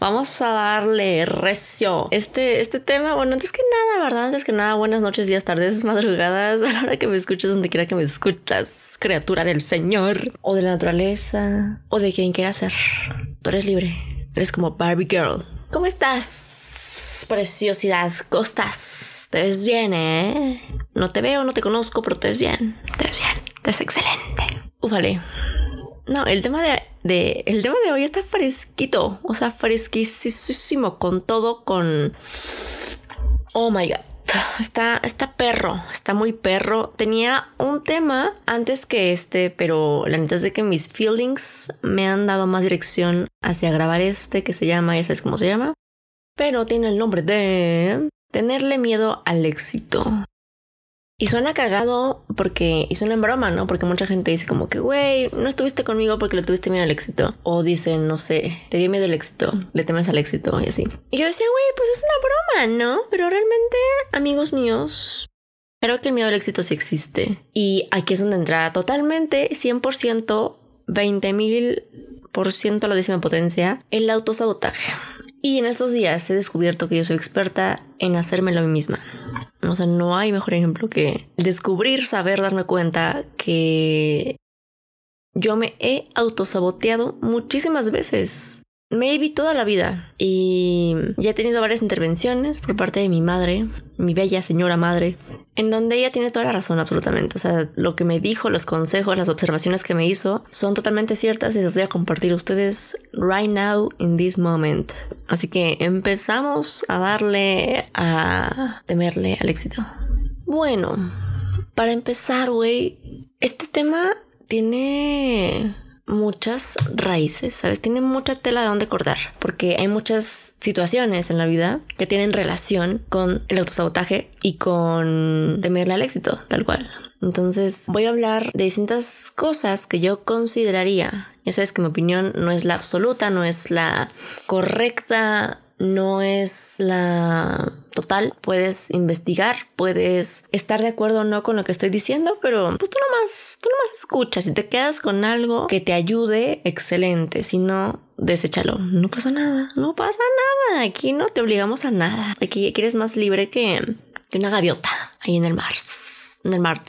Vamos a darle recio. Este, este tema, bueno, antes que nada, ¿verdad? Antes que nada, buenas noches, días, tardes, madrugadas, a la hora que me escuches, donde quiera que me escuchas, criatura del Señor, o de la naturaleza, o de quien quiera ser. Tú eres libre. Eres como Barbie Girl. ¿Cómo estás? Preciosidad, ¿cómo estás? Te ves bien, ¿eh? No te veo, no te conozco, pero te ves bien. Te ves bien. Te ves excelente. Ufale. No, el tema de, el tema de hoy está fresquito, o sea, fresquísimo con todo con Oh my god. Está, está perro, está muy perro. Tenía un tema antes que este, pero la neta es de que mis feelings me han dado más dirección hacia grabar este que se llama, ya sabes cómo se llama, pero tiene el nombre de tenerle miedo al éxito. Y suena cagado porque, y suena en broma, ¿no? Porque mucha gente dice como que, güey, no estuviste conmigo porque le tuviste miedo al éxito. O dicen, no sé, te dio miedo al éxito, le temes al éxito y así. Y yo decía, güey, pues es una broma, ¿no? Pero realmente, amigos míos, creo que el miedo al éxito sí existe. Y aquí es donde entra totalmente, 100%, 20 mil por ciento a la décima potencia, el autosabotaje. Y en estos días he descubierto que yo soy experta en hacérmelo a mí misma. O sea, no hay mejor ejemplo que descubrir, saber, darme cuenta que yo me he autosaboteado muchísimas veces. Maybe toda la vida. Y ya he tenido varias intervenciones por parte de mi madre, mi bella señora madre, en donde ella tiene toda la razón absolutamente. O sea, lo que me dijo, los consejos, las observaciones que me hizo son totalmente ciertas y las voy a compartir a ustedes right now in this moment. Así que empezamos a darle a temerle al éxito. Bueno, para empezar, güey, este tema tiene muchas raíces, ¿sabes? Tiene mucha tela de donde cortar, porque hay muchas situaciones en la vida que tienen relación con el autosabotaje y con temerle al éxito, tal cual. Entonces voy a hablar de distintas cosas que yo consideraría. Ya sabes que mi opinión no es la absoluta, no es la correcta, no es la total. Puedes investigar, puedes estar de acuerdo o no con lo que estoy diciendo, pero pues, tú nomás, tú nomás escuchas. Si te quedas con algo que te ayude, excelente. Si no, deséchalo. No pasa nada, no pasa nada. Aquí no te obligamos a nada. Aquí, eres más libre que, que una gaviota ahí en el mar. En el mar.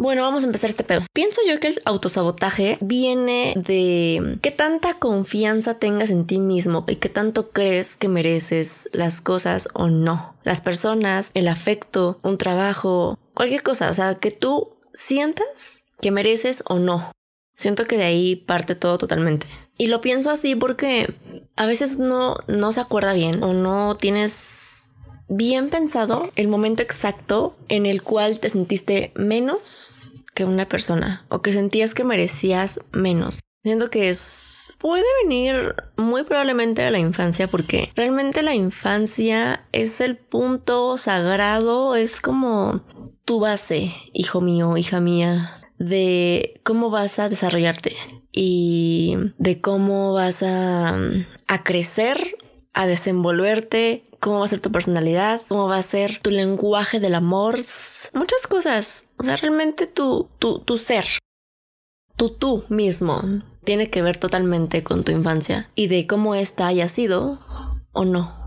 Bueno, vamos a empezar este pedo. Pienso yo que el autosabotaje viene de qué tanta confianza tengas en ti mismo y qué tanto crees que mereces las cosas o no. Las personas, el afecto, un trabajo, cualquier cosa. O sea, que tú sientas que mereces o no. Siento que de ahí parte todo totalmente. Y lo pienso así porque a veces no, no se acuerda bien o no tienes bien pensado el momento exacto en el cual te sentiste menos que una persona o que sentías que merecías menos. Siento que es puede venir muy probablemente de la infancia porque realmente la infancia es el punto sagrado, es como tu base, hijo mío, hija mía, de cómo vas a desarrollarte y de cómo vas a, a crecer, a desenvolverte cómo va a ser tu personalidad, cómo va a ser tu lenguaje del amor, muchas cosas. O sea, realmente tu, tu, tu ser, tu tú mismo, tiene que ver totalmente con tu infancia y de cómo esta haya sido o no.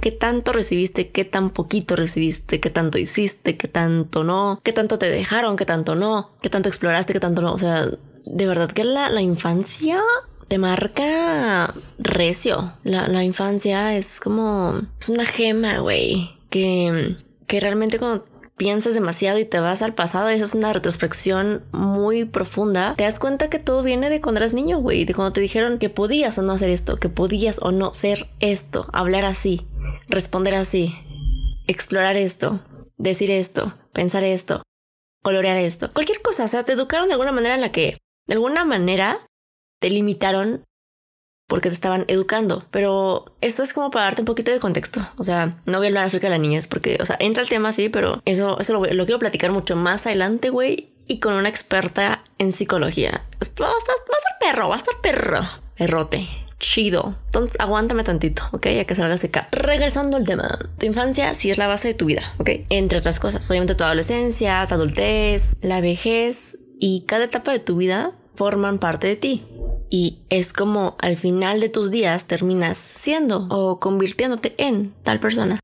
¿Qué tanto recibiste? ¿Qué tan poquito recibiste? ¿Qué tanto hiciste? ¿Qué tanto no? ¿Qué tanto te dejaron? ¿Qué tanto no? ¿Qué tanto exploraste? ¿Qué tanto no? O sea, de verdad que la, la infancia te marca recio. La, infancia es como, es una gema, güey, que, que realmente cuando piensas demasiado y te vas al pasado y es una retrospección muy profunda, te das cuenta que todo viene de cuando eras niño, güey, de cuando te dijeron que podías o no hacer esto, que podías o no ser esto, hablar así, responder así, explorar esto, decir esto, pensar esto, colorear esto, cualquier cosa, o sea, te educaron de alguna manera en la que, de alguna manera, te limitaron porque te estaban educando. Pero esto es como para darte un poquito de contexto. O sea, no voy a hablar acerca de las niñas porque, o sea, entra el tema así, pero eso, eso lo, quiero platicar mucho más adelante, güey. Y con una experta en psicología. Va a estar, va a estar perro, va a estar perro. Perrote chido. Entonces, aguántame tantito, ¿ok? Ya que salga seca. Regresando al tema. Tu infancia sí es la base de tu vida, ¿ok? Entre otras cosas. Obviamente tu adolescencia, tu adultez, la vejez y cada etapa de tu vida forman parte de ti. Y es como al final de tus días terminas siendo o convirtiéndote en tal persona.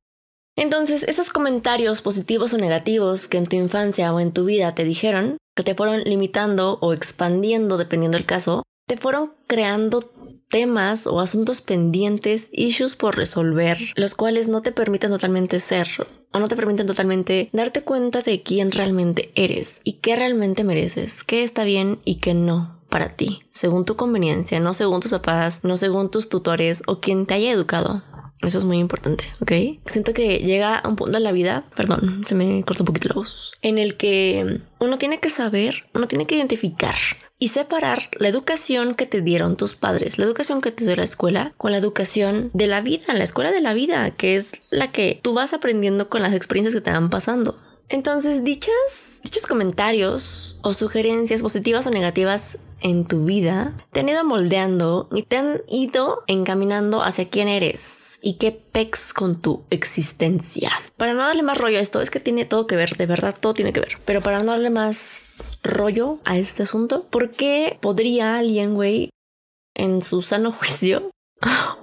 Entonces, esos comentarios positivos o negativos que en tu infancia o en tu vida te dijeron, que te fueron limitando o expandiendo dependiendo del caso, te fueron creando temas o asuntos pendientes, issues por resolver, los cuales no te permiten totalmente ser o no te permiten totalmente darte cuenta de quién realmente eres y qué realmente mereces, qué está bien y qué no para ti, según tu conveniencia, no según tus papás, no según tus tutores o quien te haya educado. Eso es muy importante, ¿ok? Siento que llega un punto en la vida, perdón, se me cortó un poquito la voz, en el que uno tiene que saber, uno tiene que identificar y separar la educación que te dieron tus padres, la educación que te dio la escuela, con la educación de la vida, la escuela de la vida, que es la que tú vas aprendiendo con las experiencias que te van pasando. Entonces, dichas, dichos comentarios o sugerencias positivas o negativas en tu vida te han ido moldeando y te han ido encaminando hacia quién eres y qué pex con tu existencia. Para no darle más rollo a esto, es que tiene todo que ver, de verdad todo tiene que ver. Pero para no darle más rollo a este asunto, ¿por qué podría alguien, güey, en su sano juicio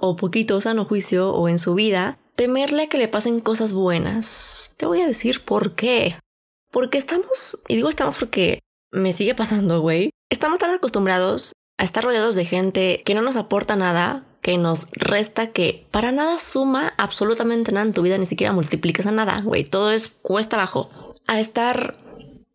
o poquito sano juicio o en su vida temerle a que le pasen cosas buenas? Te voy a decir por qué. Porque estamos, y digo estamos porque me sigue pasando, güey, Estamos tan acostumbrados a estar rodeados de gente que no nos aporta nada, que nos resta, que para nada suma absolutamente nada en tu vida, ni siquiera multiplicas a nada, güey. Todo es cuesta abajo. A estar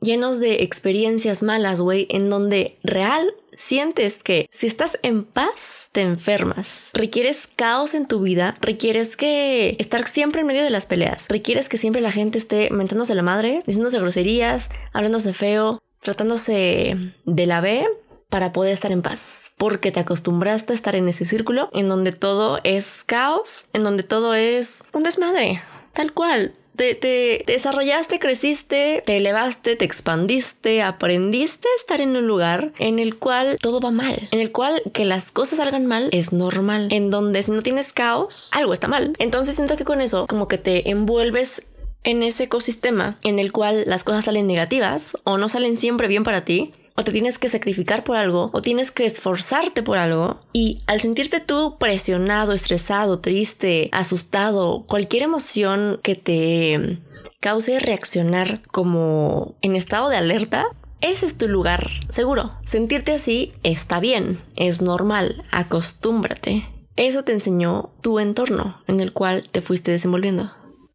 llenos de experiencias malas, güey, en donde real sientes que si estás en paz, te enfermas. Requieres caos en tu vida, requieres que estar siempre en medio de las peleas, requieres que siempre la gente esté mentándose la madre, diciéndose groserías, hablándose feo, tratándose de la B para poder estar en paz, porque te acostumbraste a estar en ese círculo en donde todo es caos, en donde todo es un desmadre, tal cual. Te, desarrollaste, creciste, te elevaste, te expandiste, aprendiste a estar en un lugar en el cual todo va mal, en el cual que las cosas salgan mal es normal, en donde si no tienes caos, algo está mal. Entonces siento que con eso como que te envuelves en ese ecosistema en el cual las cosas salen negativas o no salen siempre bien para ti, o te tienes que sacrificar por algo, o tienes que esforzarte por algo, y al sentirte tú presionado, estresado, triste, asustado, cualquier emoción que te cause reaccionar como en estado de alerta, ese es tu lugar seguro. Sentirte así está bien, es normal, acostúmbrate. Eso te enseñó tu entorno en el cual te fuiste desenvolviendo.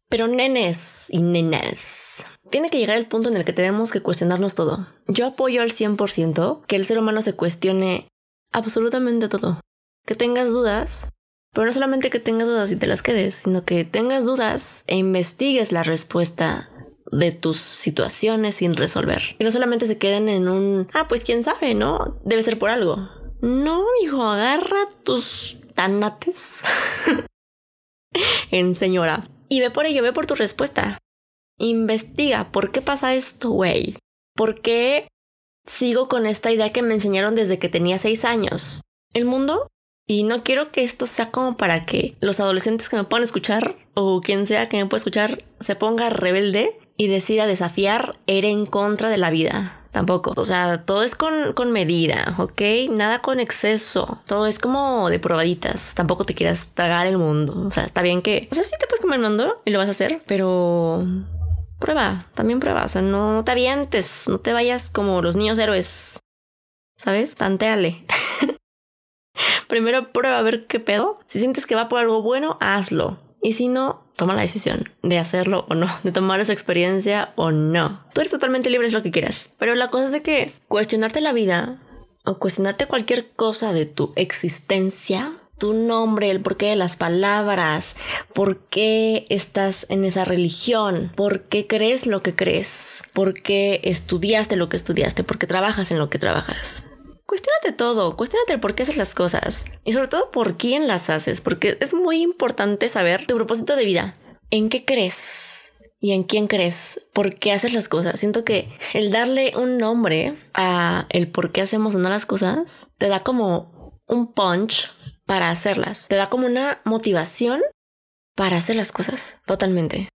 Pero nenes y nenas, tiene que llegar el punto en el que tenemos que cuestionarnos todo. Yo apoyo al 100% que el ser humano se cuestione absolutamente todo. Que tengas dudas, pero no solamente que tengas dudas y te las quedes, sino que tengas dudas e investigues la respuesta de tus situaciones sin resolver. Y no solamente se queden en un, ah, pues quién sabe, ¿no? Debe ser por algo. No, hijo, agarra tus tanates en señora y ve por ello, ve por tu respuesta. Investiga, ¿por qué pasa esto, güey? ¿Por qué sigo con esta idea que me enseñaron desde que tenía seis años? El mundo, y no quiero que esto sea como para que los adolescentes que me puedan escuchar o quien sea que me pueda escuchar se ponga rebelde y decida desafiar, ir en contra de la vida tampoco. O sea, todo es con, con medida, ¿ok? Nada con exceso. Todo es como de probaditas. Tampoco te quieras tragar el mundo. O sea, está bien que... O sea, sí te puedes comer el mundo y lo vas a hacer, pero... Prueba, también prueba. O sea, no, te avientes, no te vayas como los niños héroes. ¿Sabes? Tanteale. Primero prueba a ver qué pedo. Si sientes que va por algo bueno, hazlo. Y si no, toma la decisión de hacerlo o no, de tomar esa experiencia o no. Tú eres totalmente libre, es lo que quieras. Pero la cosa es de que cuestionarte la vida o cuestionarte cualquier cosa de tu existencia, tu nombre, el porqué de las palabras, por qué estás en esa religión, por qué crees lo que crees, por qué estudiaste lo que estudiaste, por qué trabajas en lo que trabajas. cuestionate todo, cuestionate el por qué haces las cosas y sobre todo por quién las haces, porque es muy importante saber tu propósito de vida, en qué crees y en quién crees, por qué haces las cosas. Siento que el darle un nombre a el por qué hacemos o no las cosas te da como un punch para hacerlas, te da como una motivación para hacer las cosas totalmente.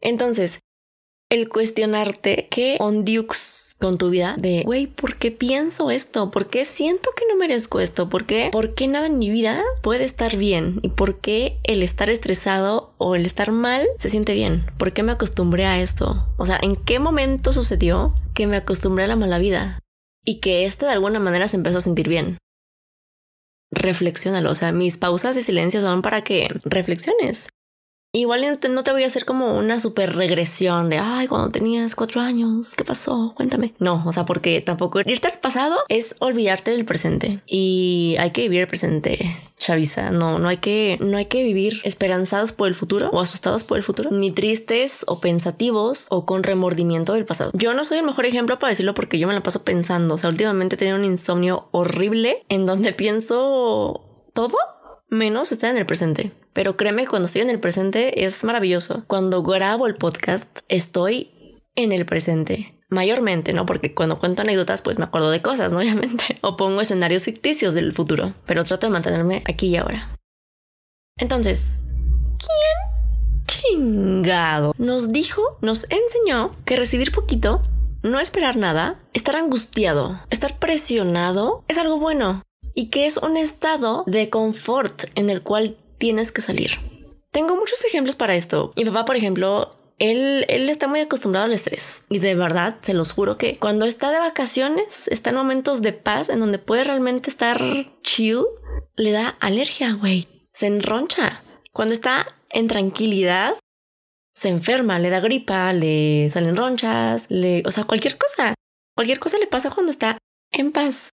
Entonces, el cuestionarte qué ondiux con tu vida de, güey, ¿por qué pienso esto? ¿Por qué siento que no merezco esto? ¿Por qué? ¿Por qué nada en mi vida puede estar bien? ¿Y por qué el estar estresado o el estar mal se siente bien? ¿Por qué me acostumbré a esto? O sea, ¿en qué momento sucedió que me acostumbré a la mala vida? Y que este de alguna manera se empezó a sentir bien. Reflexiónalo, o sea, mis pausas y silencios son para que reflexiones. Igual no te voy a hacer como una super regresión de, ay, cuando tenías cuatro años, ¿qué pasó? Cuéntame. No, o sea, porque tampoco irte al pasado es olvidarte del presente y hay que vivir el presente, Chavisa. No, no hay que, no hay que vivir esperanzados por el futuro o asustados por el futuro, ni tristes o pensativos o con remordimiento del pasado. Yo no soy el mejor ejemplo para decirlo porque yo me la paso pensando. O sea, últimamente he tenido un insomnio horrible en donde pienso todo menos estar en el presente. Pero créeme, cuando estoy en el presente es maravilloso. Cuando grabo el podcast, estoy en el presente. Mayormente, ¿no? Porque cuando cuento anécdotas, pues me acuerdo de cosas, ¿no? Obviamente. O pongo escenarios ficticios del futuro. Pero trato de mantenerme aquí y ahora. Entonces, ¿quién chingado nos dijo, nos enseñó que recibir poquito, no esperar nada, estar angustiado, estar presionado es algo bueno? Y que es un estado de confort en el cual tienes que salir. Tengo muchos ejemplos para esto. Mi papá, por ejemplo, él, él, está muy acostumbrado al estrés y de verdad se los juro que cuando está de vacaciones, está en momentos de paz en donde puede realmente estar chill, le da alergia, güey. Se enroncha. Cuando está en tranquilidad, se enferma, le da gripa, le salen ronchas, le, o sea, cualquier cosa. Cualquier cosa le pasa cuando está en paz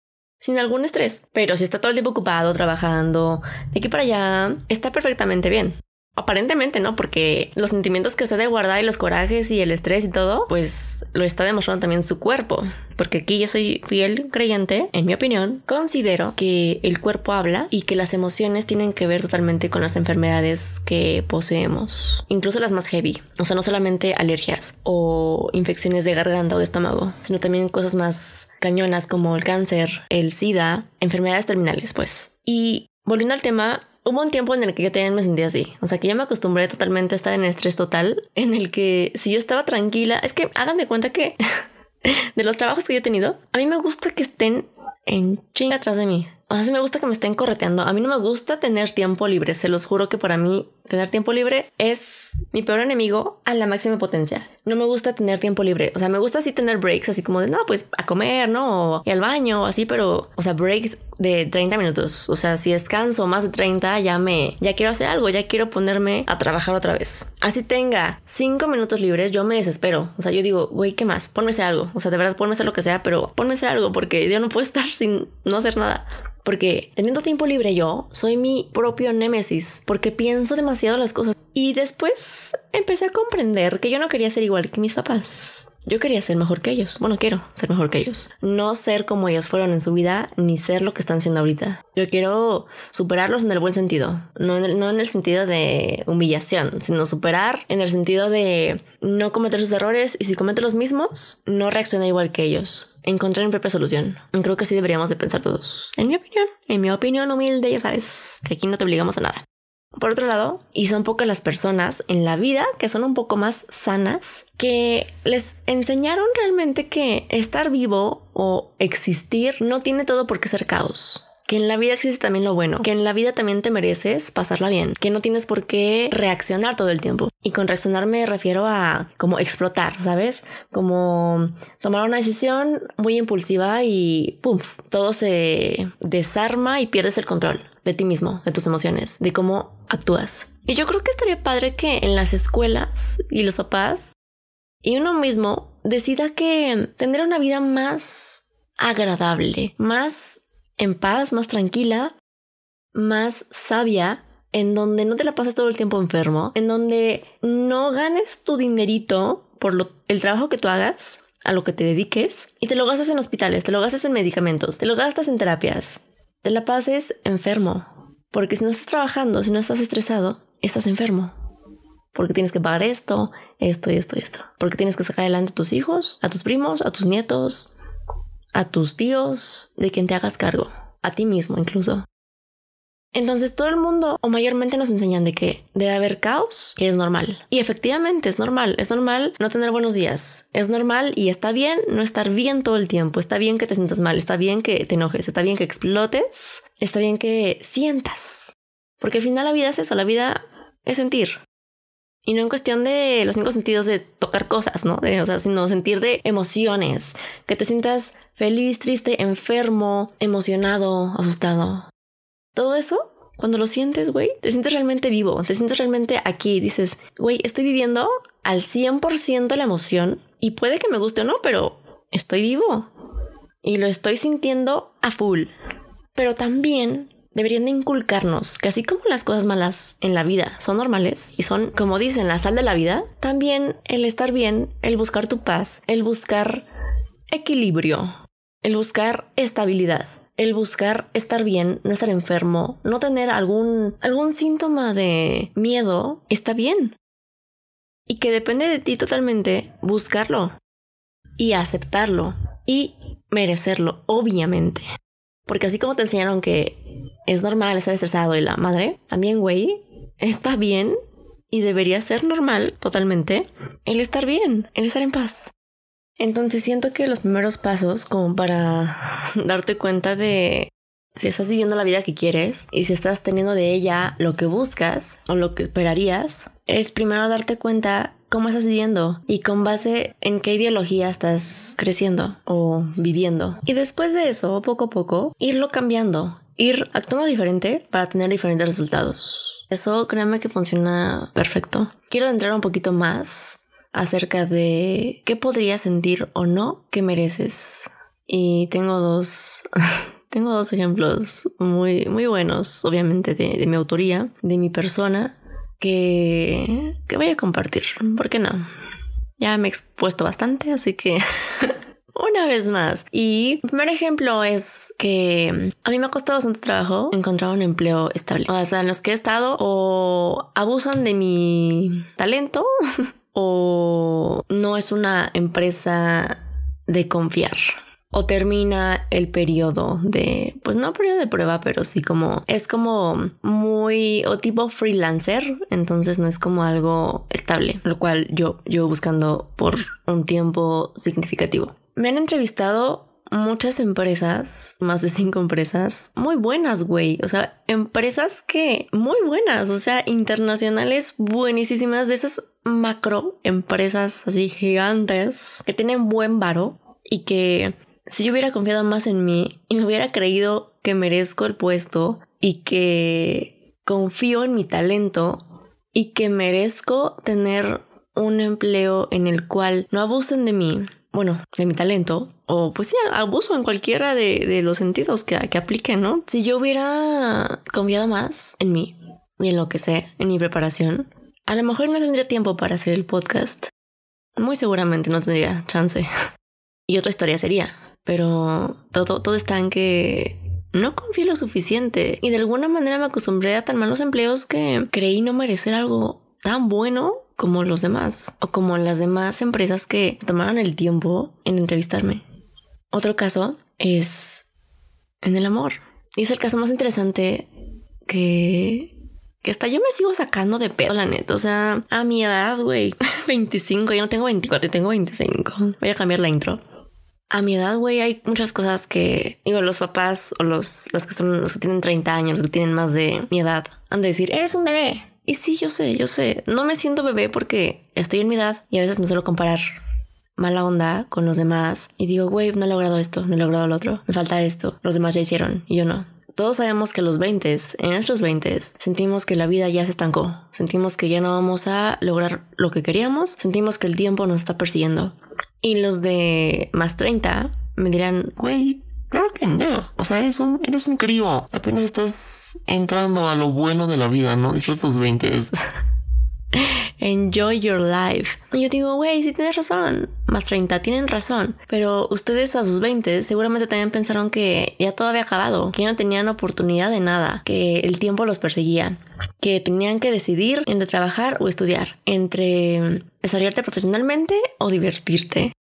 sin algún estrés. Pero si está todo el tiempo ocupado, trabajando, de aquí para allá, está perfectamente bien. Aparentemente no, porque los sentimientos que se de guardar y los corajes y el estrés y todo, pues lo está demostrando también su cuerpo. Porque aquí yo soy fiel creyente, en mi opinión, considero que el cuerpo habla y que las emociones tienen que ver totalmente con las enfermedades que poseemos, incluso las más heavy. O sea, no solamente alergias o infecciones de garganta o de estómago, sino también cosas más cañonas como el cáncer, el SIDA, enfermedades terminales, pues. Y volviendo al tema, Hubo un tiempo en el que yo también me sentía así. O sea, que yo me acostumbré totalmente a estar en estrés total, en el que si yo estaba tranquila, es que hagan de cuenta que de los trabajos que yo he tenido, a mí me gusta que estén en chinga atrás de mí. O sea, sí me gusta que me estén correteando. A mí no me gusta tener tiempo libre. Se los juro que para mí tener tiempo libre es mi peor enemigo a la máxima potencia. No me gusta tener tiempo libre. O sea, me gusta así tener breaks, así como de, no, pues a comer, ¿no? Y al baño, o así, pero, o sea, breaks de 30 minutos. O sea, si descanso más de 30, ya me, ya quiero hacer algo, ya quiero ponerme a trabajar otra vez. Así tenga 5 minutos libres, yo me desespero. O sea, yo digo, güey, ¿qué más? Ponme a hacer algo. O sea, de verdad, ponme a hacer lo que sea, pero ponme a hacer algo porque yo no puedo estar sin no hacer nada. Porque teniendo tiempo libre yo, soy mi propio némesis, porque pienso demasiado las cosas. Y después empecé a comprender que yo no quería ser igual que mis papás. Yo quería ser mejor que ellos. Bueno, quiero ser mejor que ellos. No ser como ellos fueron en su vida, ni ser lo que están siendo ahorita. Yo quiero superarlos en el buen sentido. No en el, no en el sentido de humillación, sino superar en el sentido de no cometer sus errores y si cometo los mismos, no reacciona igual que ellos. Encontrar mi propia solución. Creo que así deberíamos de pensar todos. En mi opinión, en mi opinión humilde, ya sabes, que aquí no te obligamos a nada. Por otro lado, y son pocas las personas en la vida que son un poco más sanas, que les enseñaron realmente que estar vivo o existir no tiene todo por qué ser caos que en la vida existe también lo bueno, que en la vida también te mereces pasarla bien, que no tienes por qué reaccionar todo el tiempo. Y con reaccionar me refiero a como explotar, ¿sabes? Como tomar una decisión muy impulsiva y ¡pum! Todo se desarma y pierdes el control de ti mismo, de tus emociones, de cómo actúas. Y yo creo que estaría padre que en las escuelas y los papás y uno mismo decida que tener una vida más agradable, más en paz, más tranquila, más sabia, en donde no te la pasas todo el tiempo enfermo, en donde no ganes tu dinerito por lo, el trabajo que tú hagas, a lo que te dediques y te lo gastas en hospitales, te lo gastas en medicamentos, te lo gastas en terapias, te la pases enfermo. Porque si no estás trabajando, si no estás estresado, estás enfermo. Porque tienes que pagar esto, esto y esto y esto. Porque tienes que sacar adelante a tus hijos, a tus primos, a tus nietos, a tus tíos, de quien te hagas cargo, a ti mismo incluso. Entonces todo el mundo o mayormente nos enseñan de que debe haber caos, que es normal. Y efectivamente es normal, es normal no tener buenos días, es normal y está bien no estar bien todo el tiempo, está bien que te sientas mal, está bien que te enojes, está bien que explotes, está bien que sientas. Porque al final la vida es eso, la vida es sentir. Y no en cuestión de los cinco sentidos de tocar cosas, ¿no? De, o sea, sino sentir de emociones, que te sientas feliz, triste, enfermo, emocionado, asustado. Todo eso, cuando lo sientes, güey, te sientes realmente vivo, te sientes realmente aquí. Dices, güey, estoy viviendo al 100% la emoción y puede que me guste o no, pero estoy vivo y lo estoy sintiendo a full. Pero también deberían de inculcarnos que así como las cosas malas en la vida son normales y son, como dicen, la sal de la vida, también el estar bien, el buscar tu paz, el buscar equilibrio, el buscar estabilidad el buscar estar bien, no estar enfermo, no tener algún, algún síntoma de miedo, está bien. Y que depende de ti totalmente buscarlo y aceptarlo y merecerlo, obviamente. Porque así como te enseñaron que es normal estar estresado y la madre, también, güey, está bien y debería ser normal totalmente el estar bien, el estar en paz. Entonces siento que los primeros pasos como para darte cuenta de si estás viviendo la vida que quieres y si estás teniendo de ella lo que buscas o lo que esperarías, es primero darte cuenta cómo estás viviendo y con base en qué ideología estás creciendo o viviendo. Y después de eso, poco a poco, irlo cambiando, ir actuando diferente para tener diferentes resultados. Eso créeme que funciona perfecto. Quiero entrar un poquito más acerca de qué podrías sentir o no que mereces. Y tengo dos, tengo dos ejemplos muy, muy buenos, obviamente, de, de mi autoría, de mi persona, que, que voy a compartir. ¿Por qué no? Ya me he expuesto bastante, así que una vez más. Y el primer ejemplo es que a mí me ha costado bastante trabajo encontrar un empleo estable. O sea, en los que he estado o abusan de mi talento o no es una empresa de confiar o termina el periodo de, pues no periodo de prueba, pero sí como, es como muy, o tipo freelancer, entonces no es como algo estable, lo cual yo, yo buscando por un tiempo significativo. Me han entrevistado muchas empresas, más de cinco empresas, muy buenas, güey. O sea, empresas que muy buenas, o sea, internacionales buenísimas de esas macro empresas así gigantes que tienen buen varo y que si yo hubiera confiado más en mí y me hubiera creído que merezco el puesto y que confío en mi talento y que merezco tener un empleo en el cual no abusen de mí, bueno, de mi talento, o pues sí, abuso en cualquiera de, los sentidos que, que apliquen, ¿no? Si yo hubiera confiado más en mí y en lo que sé, en mi preparación, a lo mejor no tendría tiempo para hacer el podcast. Muy seguramente no tendría chance. y otra historia sería. Pero todo, todo está en que no confié lo suficiente y de alguna manera me acostumbré a tan malos empleos que creí no merecer algo tan bueno como los demás o como las demás empresas que tomaron el tiempo en entrevistarme. Otro caso es en el amor. Y es el caso más interesante que, que hasta yo me sigo sacando de pedo, la neta. O sea, a mi edad, güey, 25, yo no tengo 24, tengo 25. Voy a cambiar la intro. A mi edad, güey, hay muchas cosas que, digo, los papás o los, los que son los que tienen 30 años, los que tienen más de mi edad, han de decir, eres un bebé. Y sí, yo sé, yo sé. No me siento bebé porque estoy en mi edad y a veces me suelo comparar mala onda con los demás y digo, güey, no he logrado esto, no he logrado lo otro, me falta esto, los demás ya hicieron y yo no. Todos sabemos que los 20, en nuestros 20, sentimos que la vida ya se estancó, sentimos que ya no vamos a lograr lo que queríamos, sentimos que el tiempo nos está persiguiendo. Y los de más 30 me dirán, güey, Claro que no. O sea, eres un, eres un crío. Apenas estás entrando a lo bueno de la vida, ¿no? Disfruta tus 20. enjoy your life. Y yo digo, güey, sí tienes razón. Más 30, tienen razón. Pero ustedes a sus 20 seguramente también pensaron que ya todo había acabado, que ya no tenían oportunidad de nada, que el tiempo los perseguía, que tenían que decidir entre trabajar o estudiar, entre desarrollarte profesionalmente o divertirte,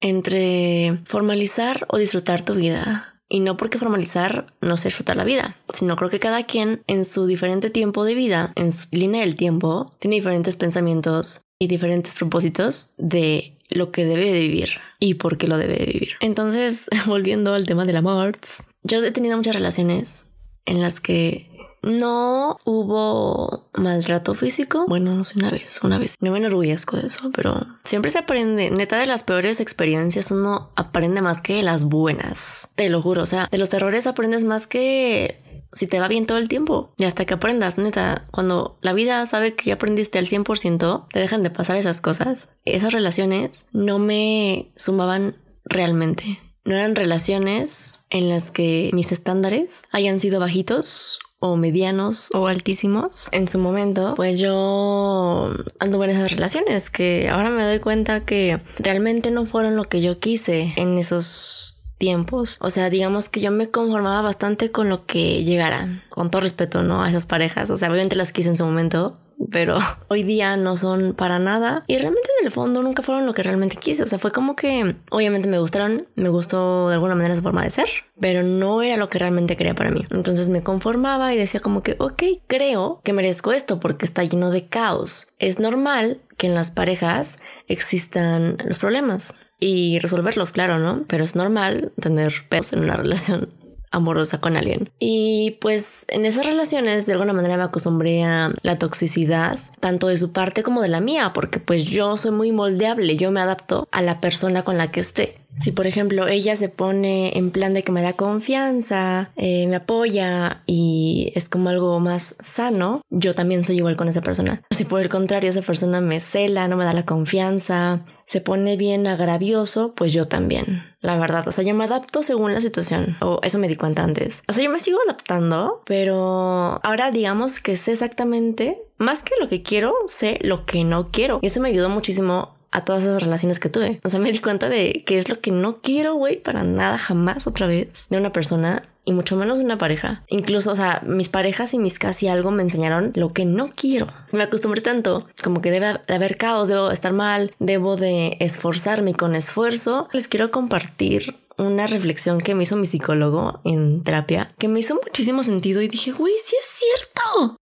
entre formalizar o disfrutar tu vida. Y no porque formalizar no sea disfrutar la vida, sino creo que cada quien en su diferente tiempo de vida, en su línea del tiempo, tiene diferentes pensamientos y diferentes propósitos de lo que debe de vivir y por qué lo debe de vivir. Entonces, volviendo al tema del amor, yo he tenido muchas relaciones en las que no hubo maltrato físico. Bueno, no sé, una vez, una vez. No me enorgullezco de eso, pero siempre se aprende. Neta, de las peores experiencias uno aprende más que las buenas. Te lo juro. O sea, de los errores aprendes más que si te va bien todo el tiempo. Y hasta que aprendas, neta, cuando la vida sabe que ya aprendiste al 100%, te dejan de pasar esas cosas. Esas relaciones no me sumaban realmente. No eran relaciones en las que mis estándares hayan sido bajitos o medianos o altísimos en su momento, pues yo anduve en esas relaciones que ahora me doy cuenta que realmente no fueron lo que yo quise en esos tiempos. O sea, digamos que yo me conformaba bastante con lo que llegara, con todo respeto, ¿no? A esas parejas. O sea, obviamente las quise en su momento, pero hoy día no son para nada. Y realmente en el fondo nunca fueron lo que realmente quise. O sea, fue como que obviamente me gustaron, me gustó de alguna manera su forma de ser, pero no era lo que realmente quería para mí. Entonces me conformaba y decía como que, ok, creo que merezco esto porque está lleno de caos. Es normal que en las parejas existan los problemas y resolverlos, claro, ¿no? Pero es normal tener pesos en una relación amorosa con alguien. Y pues en esas relaciones de alguna manera me acostumbré a la toxicidad, tanto de su parte como de la mía, porque pues yo soy muy moldeable, yo me adapto a la persona con la que esté. Si por ejemplo ella se pone en plan de que me da confianza, eh, me apoya y es como algo más sano, yo también soy igual con esa persona. Si por el contrario esa persona me cela, no me da la confianza, se pone bien agravioso, pues yo también. La verdad, o sea, yo me adapto según la situación. O eso me di cuenta antes. O sea, yo me sigo adaptando, pero ahora digamos que sé exactamente, más que lo que quiero, sé lo que no quiero. Y eso me ayudó muchísimo a todas esas relaciones que tuve. O sea, me di cuenta de que es lo que no quiero, güey, para nada, jamás otra vez de una persona y mucho menos una pareja. Incluso, o sea, mis parejas y mis casi algo me enseñaron lo que no quiero. Me acostumbré tanto como que debe de haber caos, debo estar mal, debo de esforzarme con esfuerzo. Les quiero compartir una reflexión que me hizo mi psicólogo en terapia, que me hizo muchísimo sentido y dije, güey, sí es cierto.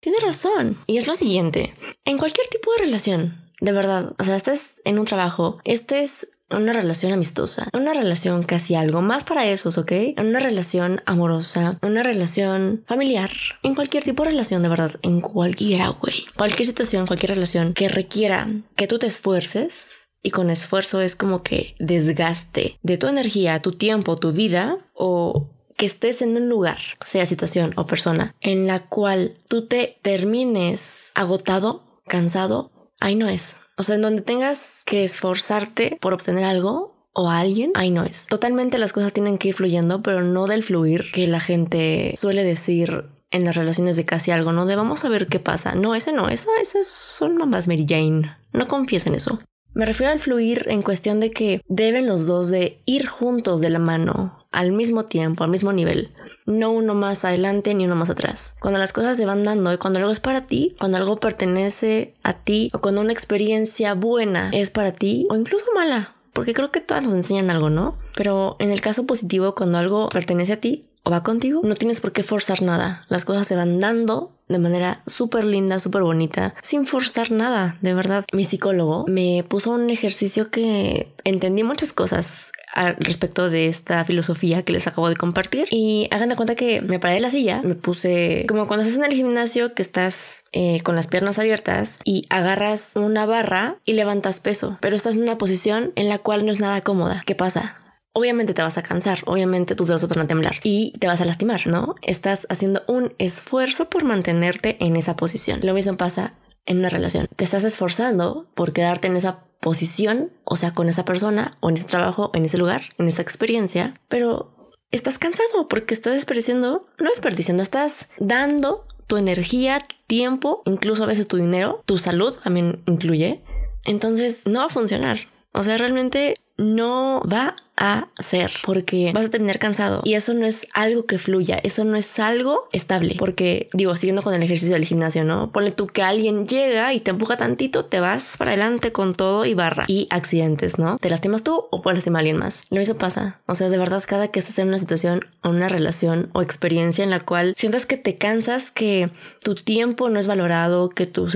Tiene razón. Y es lo siguiente, en cualquier tipo de relación, de verdad, o sea, estés en un trabajo, estés una relación amistosa, una relación casi algo más para esos, ¿ok? Una relación amorosa, una relación familiar, en cualquier tipo de relación, de verdad, en cualquiera, güey. Cualquier situación, cualquier relación que requiera que tú te esfuerces. Y con esfuerzo es como que desgaste de tu energía, tu tiempo, tu vida o que estés en un lugar, sea situación o persona, en la cual tú te termines agotado, cansado ahí no es. O sea, en donde tengas que esforzarte por obtener algo o a alguien, ahí no es. Totalmente las cosas tienen que ir fluyendo, pero no del fluir que la gente suele decir en las relaciones de casi algo, no de vamos a ver qué pasa. No, ese no, esa, esas son mamás Mary Jane. No confíes en eso. Me refiero al fluir en cuestión de que deben los dos de ir juntos de la mano, al mismo tiempo, al mismo nivel. No uno más adelante ni uno más atrás. Cuando las cosas se van dando y cuando algo es para ti, cuando algo pertenece a ti o cuando una experiencia buena es para ti o incluso mala, porque creo que todas nos enseñan algo, ¿no? Pero en el caso positivo, cuando algo pertenece a ti o va contigo, no tienes por qué forzar nada. Las cosas se van dando de manera súper linda, súper bonita, sin forzar nada, de verdad. Mi psicólogo me puso un ejercicio que entendí muchas cosas al respecto de esta filosofía que les acabo de compartir y hagan de cuenta que me paré de la silla, me puse como cuando estás en el gimnasio que estás eh, con las piernas abiertas y agarras una barra y levantas peso, pero estás en una posición en la cual no es nada cómoda. ¿Qué pasa? Obviamente te vas a cansar, obviamente tus dedos van a temblar y te vas a lastimar, ¿no? Estás haciendo un esfuerzo por mantenerte en esa posición. Lo mismo pasa en una relación. Te estás esforzando por quedarte en esa posición, o sea, con esa persona o en ese trabajo, en ese lugar, en esa experiencia, pero estás cansado porque estás desperdiciando, no desperdiciando, estás dando tu energía, tiempo, incluso a veces tu dinero, tu salud también incluye. Entonces no va a funcionar. O sea, realmente no va a ser porque vas a terminar cansado y eso no es algo que fluya, eso no es algo estable porque digo, siguiendo con el ejercicio del gimnasio, ¿no? Ponle tú que alguien llega y te empuja tantito, te vas para adelante con todo y barra y accidentes, ¿no? Te lastimas tú o puedes lastimar a alguien más. Lo mismo pasa, o sea, de verdad cada que estás en una situación o una relación o experiencia en la cual sientas que te cansas, que tu tiempo no es valorado, que tus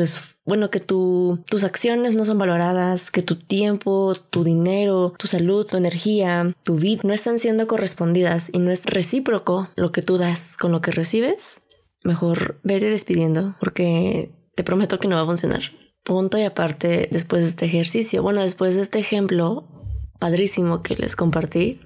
bueno, que tu, tus acciones no son valoradas, que tu tiempo, tu dinero, tu salud, tu energía, tu vida no están siendo correspondidas y no es recíproco lo que tú das con lo que recibes, mejor vete despidiendo porque te prometo que no va a funcionar. Punto y aparte, después de este ejercicio, bueno, después de este ejemplo padrísimo que les compartí,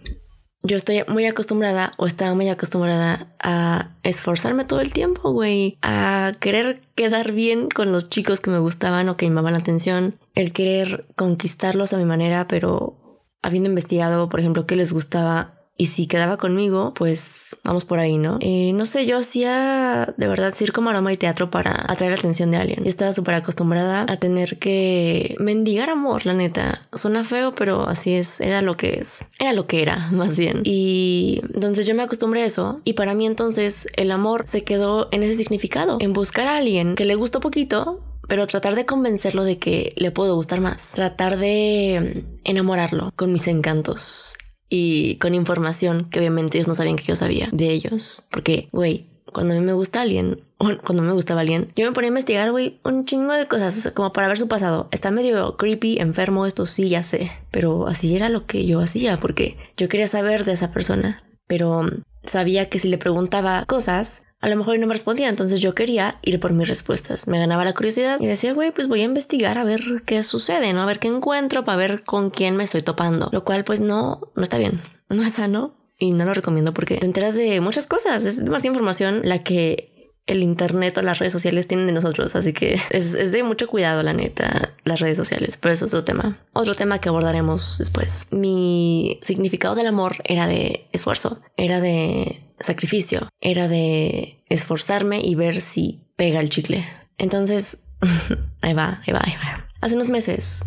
yo estoy muy acostumbrada o estaba muy acostumbrada a esforzarme todo el tiempo, güey, a querer quedar bien con los chicos que me gustaban o que llamaban la atención, el querer conquistarlos a mi manera, pero habiendo investigado, por ejemplo, qué les gustaba y si quedaba conmigo, pues vamos por ahí, ¿no? Eh, no sé, yo hacía de verdad circo, maroma y teatro para atraer la atención de alguien. Yo estaba súper acostumbrada a tener que mendigar amor, la neta. Suena feo, pero así es, era lo que es. Era lo que era, más bien. Y entonces yo me acostumbré a eso. Y para mí entonces el amor se quedó en ese significado, en buscar a alguien que le gustó poquito, pero tratar de convencerlo de que le puedo gustar más, tratar de enamorarlo con mis encantos y con información que obviamente ellos no sabían que yo sabía de ellos. Porque, güey, cuando a mí me gusta alguien, o cuando me gustaba alguien, yo me ponía a investigar, güey, un chingo de cosas, como para ver su pasado. Está medio creepy, enfermo, esto sí, ya sé. Pero así era lo que yo hacía, porque yo quería saber de esa persona. Pero sabía que si le preguntaba cosas, a lo mejor no me respondía, entonces yo quería ir por mis respuestas. Me ganaba la curiosidad y decía, güey, pues voy a investigar a ver qué sucede, ¿no? A ver qué encuentro para ver con quién me estoy topando. Lo cual, pues no, no está bien, no es sano y no lo recomiendo porque te enteras de muchas cosas. Es demasiada información la que el internet o las redes sociales tienen de nosotros. Así que es, es, de mucho cuidado, la neta, las redes sociales. Pero eso es otro tema. Otro tema que abordaremos después. Mi significado del amor era de esfuerzo, era de sacrificio, era de esforzarme y ver si pega el chicle. Entonces, ahí va, ahí va, ahí va. Hace unos meses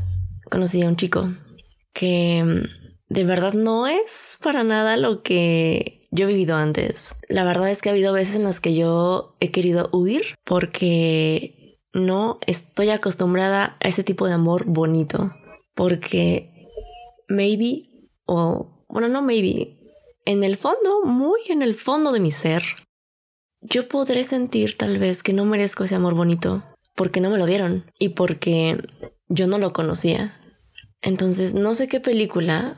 conocí a un chico que mm, de verdad no es para nada lo que yo he vivido antes. La verdad es que ha habido veces en las que yo he querido huir porque no estoy acostumbrada a ese tipo de amor bonito. Porque maybe, o bueno, no maybe, en el fondo, muy en el fondo de mi ser, yo podré sentir tal vez que no merezco ese amor bonito porque no me lo dieron y porque yo no lo conocía. Entonces, no sé qué película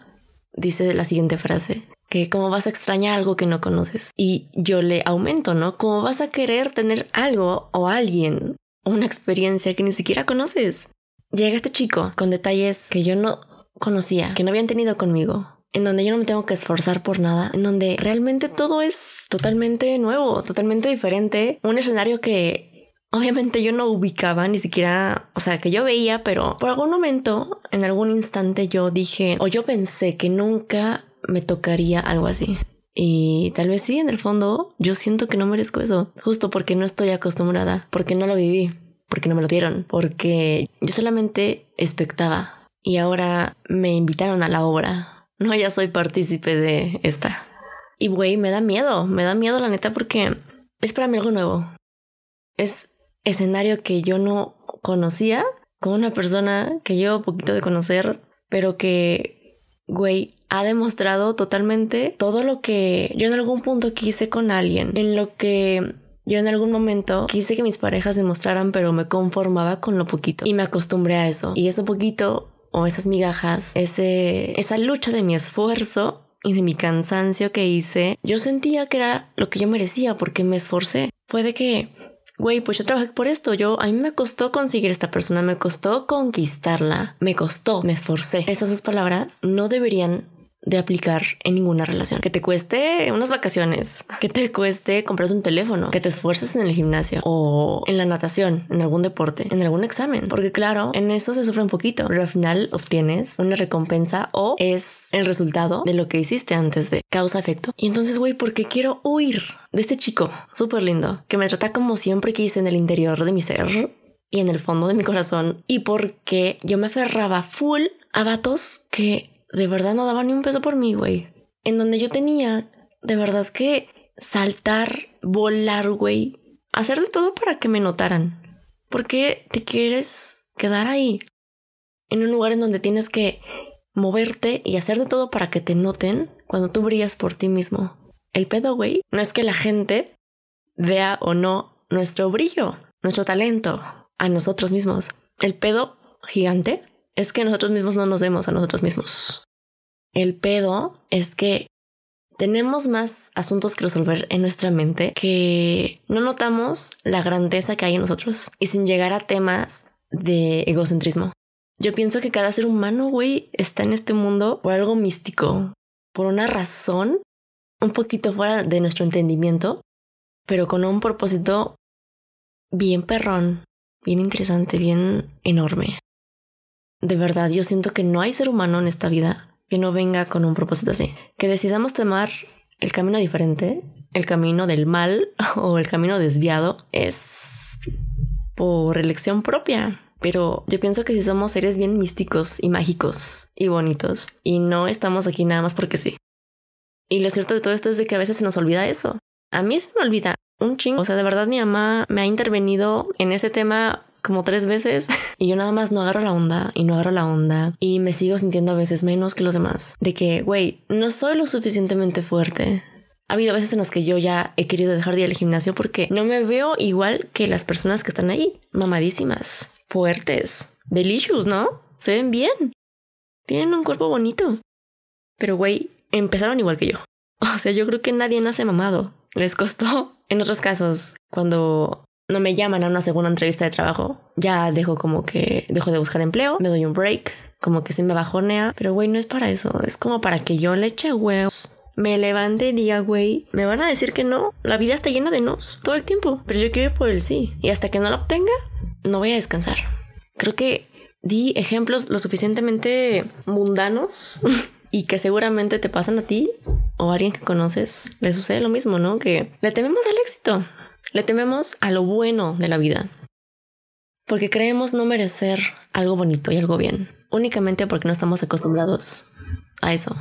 dice la siguiente frase, que como vas a extrañar algo que no conoces. Y yo le aumento, ¿no? Como vas a querer tener algo o alguien, una experiencia que ni siquiera conoces. Llega este chico con detalles que yo no conocía, que no habían tenido conmigo, en donde yo no me tengo que esforzar por nada, en donde realmente todo es totalmente nuevo, totalmente diferente, un escenario que obviamente yo no ubicaba ni siquiera, o sea, que yo veía, pero por algún momento, en algún instante yo dije, o yo pensé que nunca me tocaría algo así. Y tal vez sí, en el fondo, yo siento que no merezco eso, justo porque no estoy acostumbrada, porque no lo viví, porque no me lo dieron, porque yo solamente expectaba. Y ahora me invitaron a la obra, no, ya soy partícipe de esta. Y güey, me da miedo, me da miedo la neta porque es para mí algo nuevo. Es escenario que yo no conocía con una persona que llevo poquito de conocer, pero que, güey, ha demostrado totalmente todo lo que yo en algún punto quise con alguien, en lo que yo en algún momento quise que mis parejas demostraran, pero me conformaba con lo poquito y me acostumbré a eso. Y eso poquito o esas migajas, ese, esa lucha de mi esfuerzo y de mi cansancio que hice, yo sentía que era lo que yo merecía porque me esforcé. Puede que, güey, pues yo trabajé por esto, yo, a mí me costó conseguir esta persona, me costó conquistarla, me costó, me esforcé. Esas dos palabras no deberían de aplicar en ninguna relación. Que te cueste unas vacaciones, que te cueste comprarte un teléfono, que te esfuerces en el gimnasio o en la natación, en algún deporte, en algún examen. Porque claro, en eso se sufre un poquito, pero al final obtienes una recompensa o es el resultado de lo que hiciste antes de causa-efecto. Y entonces, güey, ¿por qué quiero huir de este chico súper lindo que me trata como siempre quise en el interior de mi ser? y en el fondo de mi corazón y porque yo me aferraba full a vatos que de verdad no daban ni un peso por mí, güey. En donde yo tenía de verdad que saltar, volar, güey. Hacer de todo para que me notaran. ¿Por qué te quieres quedar ahí? En un lugar en donde tienes que moverte y hacer de todo para que te noten cuando tú brillas por ti mismo. El pedo, güey, no es que la gente vea o no nuestro brillo, nuestro talento, a nosotros mismos. El pedo gigante es que nosotros mismos no nos vemos a nosotros mismos. El pedo es que tenemos más asuntos que resolver en nuestra mente que no notamos la grandeza que hay en nosotros y sin llegar a temas de egocentrismo. Yo pienso que cada ser humano, güey, está en este mundo por algo místico, por una razón un poquito fuera de nuestro entendimiento, pero con un propósito bien perrón, bien interesante, bien enorme. De verdad, yo siento que no hay ser humano en esta vida que no venga con un propósito así. Que decidamos tomar el camino diferente, el camino del mal o el camino desviado, es por elección propia. Pero yo pienso que si somos seres bien místicos y mágicos y bonitos y no estamos aquí nada más porque sí. Y lo cierto de todo esto es de que a veces se nos olvida eso. A mí se me olvida un chingo. O sea, de verdad mi mamá me ha intervenido en ese tema como tres veces y yo nada más no agarro la onda y no agarro la onda y me sigo sintiendo a veces menos que los demás. De que, güey, no soy lo suficientemente fuerte. Ha habido veces en las que yo ya he querido dejar de ir al gimnasio porque no me veo igual que las personas que están ahí, mamadísimas, fuertes, delicious, ¿no? Se ven bien. Tienen un cuerpo bonito. Pero, güey, empezaron igual que yo. O sea, yo creo que nadie nace mamado. Les costó. En otros casos, cuando no me llaman a una segunda entrevista de trabajo, ya dejo como que dejo de buscar empleo, me doy un break, como que se me bajonea, pero güey, no es para eso, es como para que yo le eche huevos. Me levante y diga, güey, me van a decir que no. La vida está llena de nos todo el tiempo, pero yo quiero ir por el sí. Y hasta que no lo obtenga, no voy a descansar. Creo que di ejemplos lo suficientemente mundanos y que seguramente te pasan a ti o a alguien que conoces. Le sucede lo mismo, ¿no? Que le tememos al éxito. Le tememos a lo bueno de la vida. Porque creemos no merecer algo bonito y algo bien. Únicamente porque no estamos acostumbrados a eso.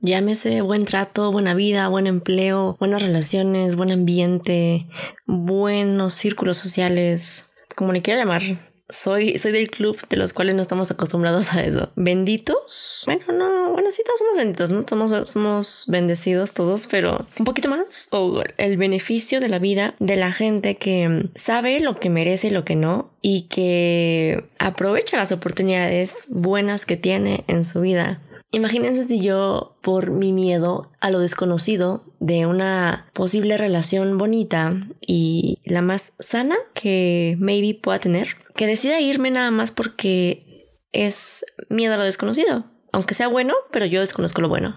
Llámese buen trato, buena vida, buen empleo, buenas relaciones, buen ambiente, buenos círculos sociales, como le quiera llamar soy, soy del club de los cuales no estamos acostumbrados a eso. Benditos. Bueno, no, bueno, sí, todos somos benditos, ¿no? Todos somos bendecidos todos, pero un poquito más. O el beneficio de la vida de la gente que sabe lo que merece y lo que no y que aprovecha las oportunidades buenas que tiene en su vida. Imagínense si yo, por mi miedo a lo desconocido de una posible relación bonita y la más sana que maybe pueda tener, que decida irme nada más porque es miedo a lo desconocido. Aunque sea bueno, pero yo desconozco lo bueno.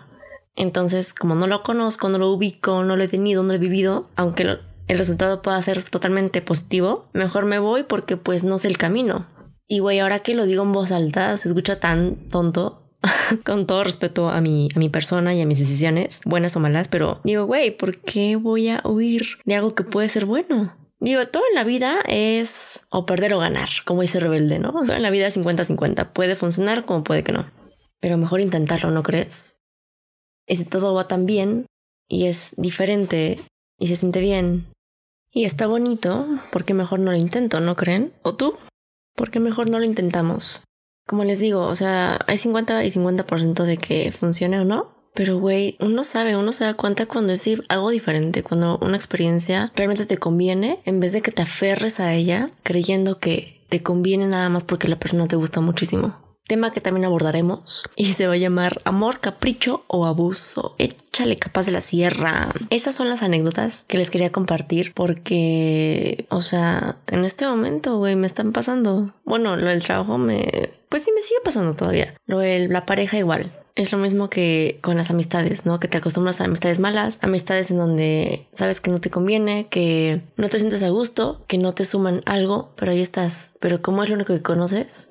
Entonces, como no lo conozco, no lo ubico, no lo he tenido, no lo he vivido, aunque el resultado pueda ser totalmente positivo, mejor me voy porque pues no sé el camino. Y güey, ahora que lo digo en voz alta, se escucha tan tonto, con todo respeto a mi, a mi persona y a mis decisiones, buenas o malas, pero digo, güey, ¿por qué voy a huir de algo que puede ser bueno? Digo, todo en la vida es o perder o ganar, como dice Rebelde, ¿no? Todo en la vida es 50-50. Puede funcionar como puede que no. Pero mejor intentarlo, ¿no crees? Y si todo va tan bien y es diferente y se siente bien y está bonito, ¿por qué mejor no lo intento, no creen? ¿O tú? ¿Por qué mejor no lo intentamos? Como les digo, o sea, hay 50 y 50% de que funcione o no, pero, güey, uno sabe, uno se da cuenta cuando es algo diferente, cuando una experiencia realmente te conviene, en vez de que te aferres a ella creyendo que te conviene nada más porque la persona te gusta muchísimo. Tema que también abordaremos y se va a llamar amor, capricho o abuso. Échale capaz de la sierra. Esas son las anécdotas que les quería compartir porque, o sea, en este momento, güey, me están pasando. Bueno, lo del trabajo me, pues sí me sigue pasando todavía. Lo de la pareja igual Es lo mismo que con las amistades, ¿no? Que te acostumbras a amistades malas, amistades en donde sabes que no te conviene, que no te sientes a gusto, que no te suman algo, pero ahí estás. Pero como es lo único que conoces,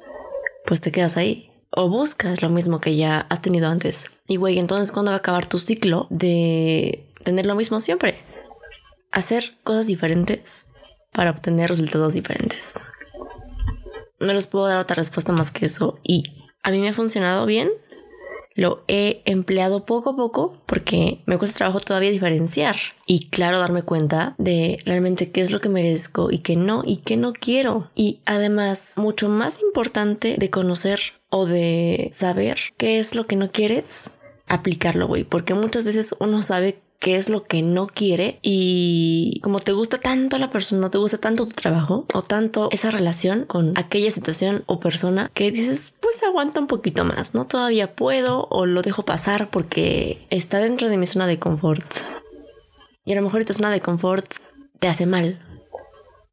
pues te quedas ahí. O buscas lo mismo que ya has tenido antes. Y güey, entonces ¿cuándo va a acabar tu ciclo de tener lo mismo siempre? Hacer cosas diferentes para obtener resultados diferentes. No les puedo dar otra respuesta más que eso. Y a mí me ha funcionado bien lo he empleado poco a poco porque me cuesta trabajo todavía diferenciar y claro darme cuenta de realmente qué es lo que merezco y qué no y qué no quiero. Y además, mucho más importante de conocer o de saber qué es lo que no quieres, aplicarlo, güey, porque muchas veces uno sabe qué es lo que no quiere y como te gusta tanto la persona, te gusta tanto tu trabajo o tanto esa relación con aquella situación o persona que dices, pues aguanta un poquito más, ¿no? Todavía puedo o lo dejo pasar porque está dentro de mi zona de confort. Y a lo mejor tu zona de confort te hace mal.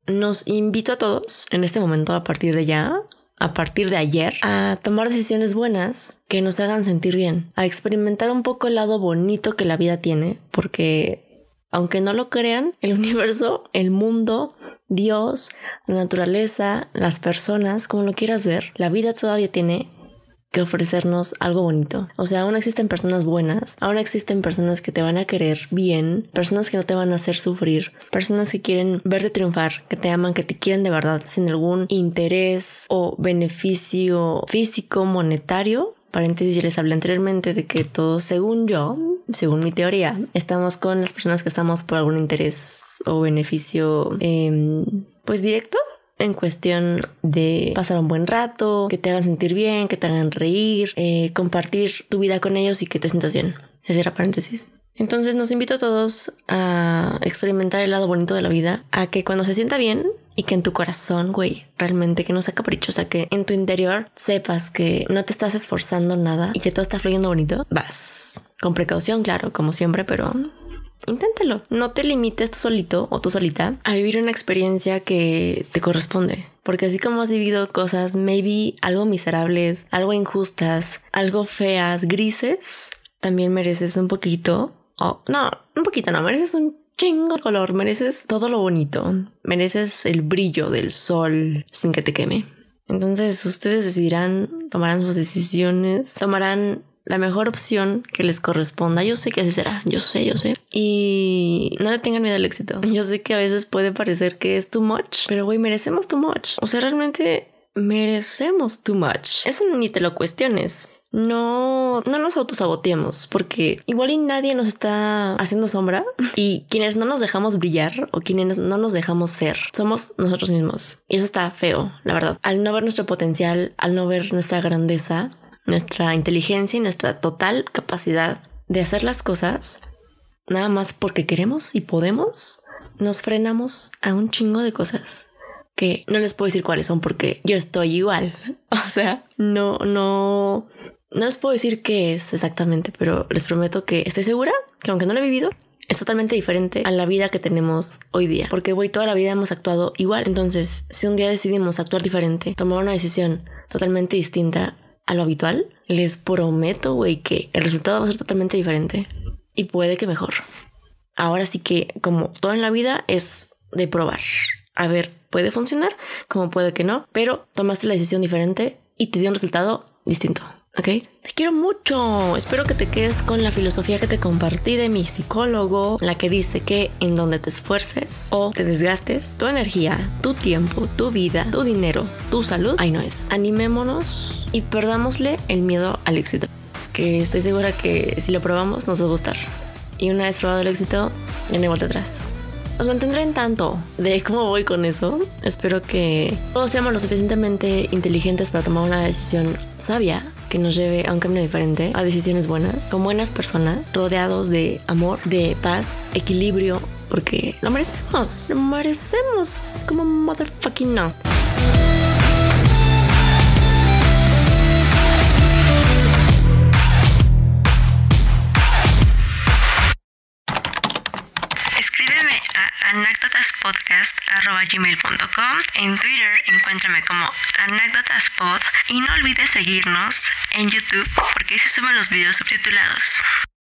Nos invito a todos en este momento a partir de ya a partir de ayer a tomar decisiones buenas que nos hagan sentir bien, a experimentar un poco el lado bonito que la vida tiene, porque aunque no lo crean, el universo, el mundo, Dios, la naturaleza, las personas, como lo quieras ver, la vida todavía tiene que ofrecernos algo bonito. O sea, aún existen personas buenas, aún existen personas que te van a querer bien, personas que no te van a hacer sufrir, personas que quieren verte triunfar, que te aman, que te quieren de verdad, sin algún interés o beneficio físico, monetario. Paréntesis, les hablé anteriormente de que todos, según yo, según mi teoría, estamos con las personas que estamos por algún interés o beneficio, eh, pues directo en cuestión de pasar un buen rato, que te hagan sentir bien, que te hagan reír, eh, compartir tu vida con ellos y que te sientas bien. Cierra paréntesis. Entonces nos invito a todos a experimentar el lado bonito de la vida, a que cuando se sienta bien y que en tu corazón, güey, realmente que no sea capricho, o sea, que en tu interior sepas que no te estás esforzando nada y que todo está fluyendo bonito, vas. Con precaución, claro, como siempre, pero inténtalo. No te limites tú solito o tú solita a vivir una experiencia que te corresponde. Porque así como has vivido cosas, maybe algo miserables, algo injustas, algo feas, grises, también mereces un poquito. Oh, no, un poquito no, mereces un chingo de color, mereces todo lo bonito, mereces el brillo del sol sin que te queme. Entonces ustedes decidirán, tomarán sus decisiones, tomarán la mejor opción que les corresponda. Yo sé que así será, yo sé, yo sé. Y no le tengan miedo al éxito. Yo sé que a veces puede parecer que es too much, pero güey, merecemos too much. O sea, realmente merecemos too much. Eso ni te lo cuestiones. No, no nos autosaboteemos porque igual y nadie nos está haciendo sombra y quienes no nos dejamos brillar o quienes no nos dejamos ser somos nosotros mismos. Y eso está feo, la verdad. Al no ver nuestro potencial, al no ver nuestra grandeza, nuestra inteligencia y nuestra total capacidad de hacer las cosas, nada más porque queremos y podemos, nos frenamos a un chingo de cosas que no les puedo decir cuáles son porque yo estoy igual. O sea, no, no, no les puedo decir qué es exactamente, pero les prometo que estoy segura que aunque no lo he vivido, es totalmente diferente a la vida que tenemos hoy día. Porque hoy toda la vida hemos actuado igual. Entonces, si un día decidimos actuar diferente, tomar una decisión totalmente distinta, a lo habitual, les prometo, que el resultado va a ser totalmente diferente y puede que mejor. Ahora sí que, como todo en la vida, es de probar. A ver, puede funcionar, como puede que no, pero tomaste la decisión diferente y te dio un resultado distinto. ¿Ok? Te quiero mucho. Espero que te quedes con la filosofía que te compartí de mi psicólogo, la que dice que en donde te esfuerces o te desgastes, tu energía, tu tiempo, tu vida, tu dinero, tu salud, ahí no es. Animémonos y perdámosle el miedo al éxito. Que estoy segura que si lo probamos nos va a gustar. Y una vez probado el éxito, ya no hay vuelta atrás. Os mantendré en tanto de cómo voy con eso. Espero que todos seamos lo suficientemente inteligentes para tomar una decisión sabia que nos lleve a un camino diferente, a decisiones buenas, con buenas personas, rodeados de amor, de paz, equilibrio, porque lo merecemos, lo merecemos como motherfucking no. Escríbeme a anécdotaspodcast.gmail.com. En Twitter encuéntrame como anécdotaspod y no olvides seguirnos en YouTube porque ahí se suben los videos subtitulados.